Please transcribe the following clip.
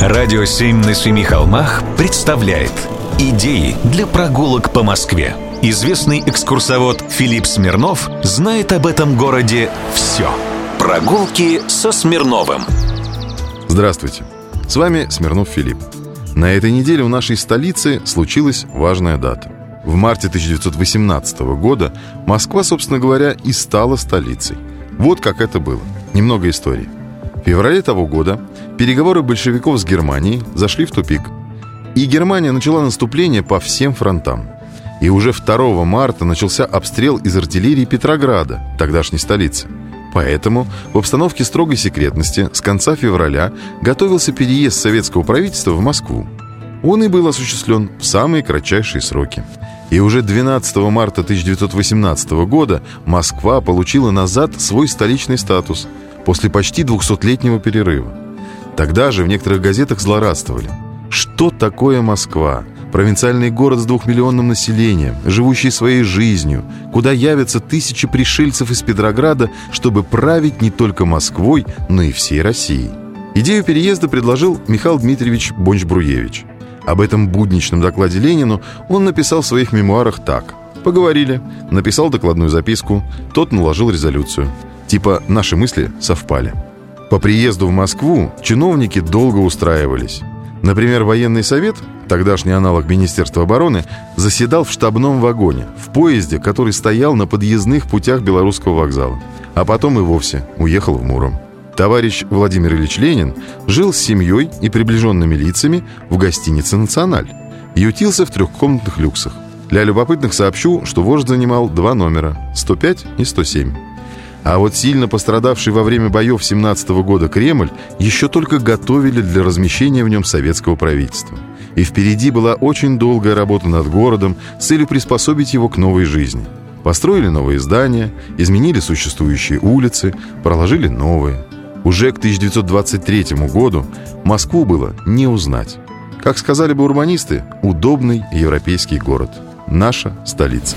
Радио «Семь на семи холмах» представляет Идеи для прогулок по Москве. Известный экскурсовод Филипп Смирнов знает об этом городе все. Прогулки со Смирновым. Здравствуйте. С вами Смирнов Филипп. На этой неделе в нашей столице случилась важная дата. В марте 1918 года Москва, собственно говоря, и стала столицей. Вот как это было. Немного истории. В феврале того года переговоры большевиков с Германией зашли в тупик. И Германия начала наступление по всем фронтам. И уже 2 марта начался обстрел из артиллерии Петрограда, тогдашней столицы. Поэтому в обстановке строгой секретности с конца февраля готовился переезд советского правительства в Москву. Он и был осуществлен в самые кратчайшие сроки. И уже 12 марта 1918 года Москва получила назад свой столичный статус после почти 200-летнего перерыва. Тогда же в некоторых газетах злорадствовали. Что такое Москва? Провинциальный город с двухмиллионным населением, живущий своей жизнью, куда явятся тысячи пришельцев из Петрограда, чтобы править не только Москвой, но и всей Россией. Идею переезда предложил Михаил Дмитриевич Бонч-Бруевич. Об этом будничном докладе Ленину он написал в своих мемуарах так. Поговорили, написал докладную записку, тот наложил резолюцию. Типа «наши мысли совпали». По приезду в Москву чиновники долго устраивались. Например, военный совет, тогдашний аналог Министерства обороны, заседал в штабном вагоне, в поезде, который стоял на подъездных путях Белорусского вокзала. А потом и вовсе уехал в Муром. Товарищ Владимир Ильич Ленин жил с семьей и приближенными лицами в гостинице «Националь». Ютился в трехкомнатных люксах. Для любопытных сообщу, что вождь занимал два номера – 105 и 107. А вот сильно пострадавший во время боев 17 года Кремль еще только готовили для размещения в нем советского правительства. И впереди была очень долгая работа над городом с целью приспособить его к новой жизни. Построили новые здания, изменили существующие улицы, проложили новые. Уже к 1923 году Москву было не узнать. Как сказали бы урбанисты, удобный европейский город – наша столица.